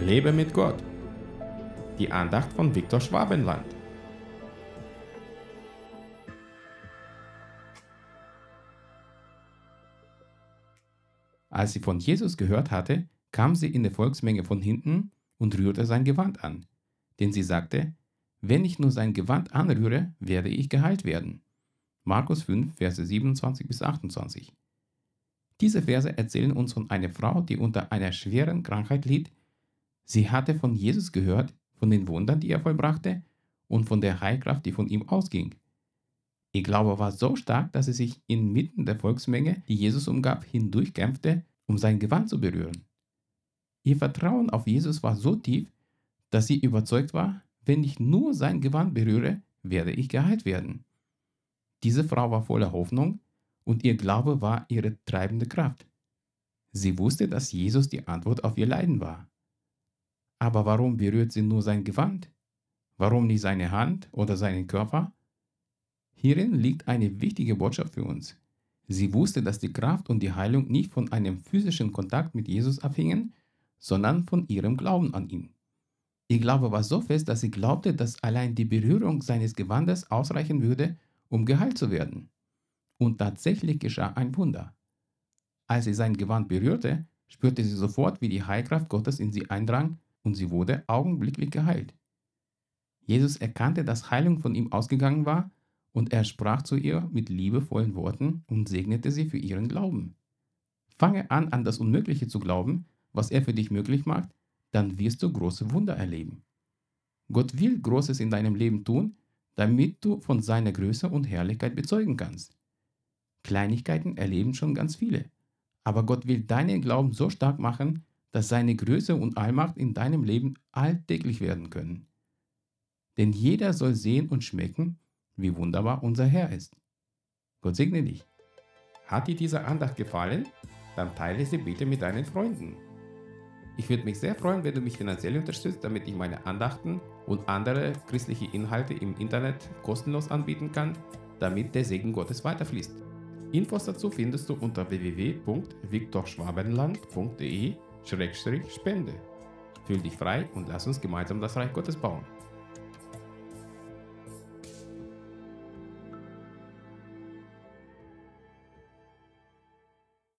Lebe mit Gott. Die Andacht von Viktor Schwabenland. Als sie von Jesus gehört hatte, kam sie in der Volksmenge von hinten und rührte sein Gewand an. Denn sie sagte, wenn ich nur sein Gewand anrühre, werde ich geheilt werden. Markus 5, Verse 27 bis 28. Diese Verse erzählen uns von einer Frau, die unter einer schweren Krankheit litt. Sie hatte von Jesus gehört, von den Wundern, die er vollbrachte und von der Heilkraft, die von ihm ausging. Ihr Glaube war so stark, dass sie sich inmitten der Volksmenge, die Jesus umgab, hindurchkämpfte, um sein Gewand zu berühren. Ihr Vertrauen auf Jesus war so tief, dass sie überzeugt war, wenn ich nur sein Gewand berühre, werde ich geheilt werden. Diese Frau war voller Hoffnung und ihr Glaube war ihre treibende Kraft. Sie wusste, dass Jesus die Antwort auf ihr Leiden war. Aber warum berührt sie nur sein Gewand? Warum nicht seine Hand oder seinen Körper? Hierin liegt eine wichtige Botschaft für uns. Sie wusste, dass die Kraft und die Heilung nicht von einem physischen Kontakt mit Jesus abhingen, sondern von ihrem Glauben an ihn. Ihr Glaube war so fest, dass sie glaubte, dass allein die Berührung seines Gewandes ausreichen würde, um geheilt zu werden. Und tatsächlich geschah ein Wunder. Als sie sein Gewand berührte, spürte sie sofort, wie die Heilkraft Gottes in sie eindrang und sie wurde augenblicklich geheilt. Jesus erkannte, dass Heilung von ihm ausgegangen war und er sprach zu ihr mit liebevollen Worten und segnete sie für ihren Glauben. Fange an, an das Unmögliche zu glauben, was er für dich möglich macht, dann wirst du große Wunder erleben. Gott will Großes in deinem Leben tun, damit du von seiner Größe und Herrlichkeit bezeugen kannst. Kleinigkeiten erleben schon ganz viele, aber Gott will deinen Glauben so stark machen, dass seine Größe und Allmacht in deinem Leben alltäglich werden können. Denn jeder soll sehen und schmecken, wie wunderbar unser Herr ist. Gott segne dich. Hat dir diese Andacht gefallen? Dann teile sie bitte mit deinen Freunden. Ich würde mich sehr freuen, wenn du mich finanziell unterstützt, damit ich meine Andachten und andere christliche Inhalte im Internet kostenlos anbieten kann, damit der Segen Gottes weiterfließt. Infos dazu findest du unter www.viktorschwabenland.de-spende. Fühl dich frei und lass uns gemeinsam das Reich Gottes bauen.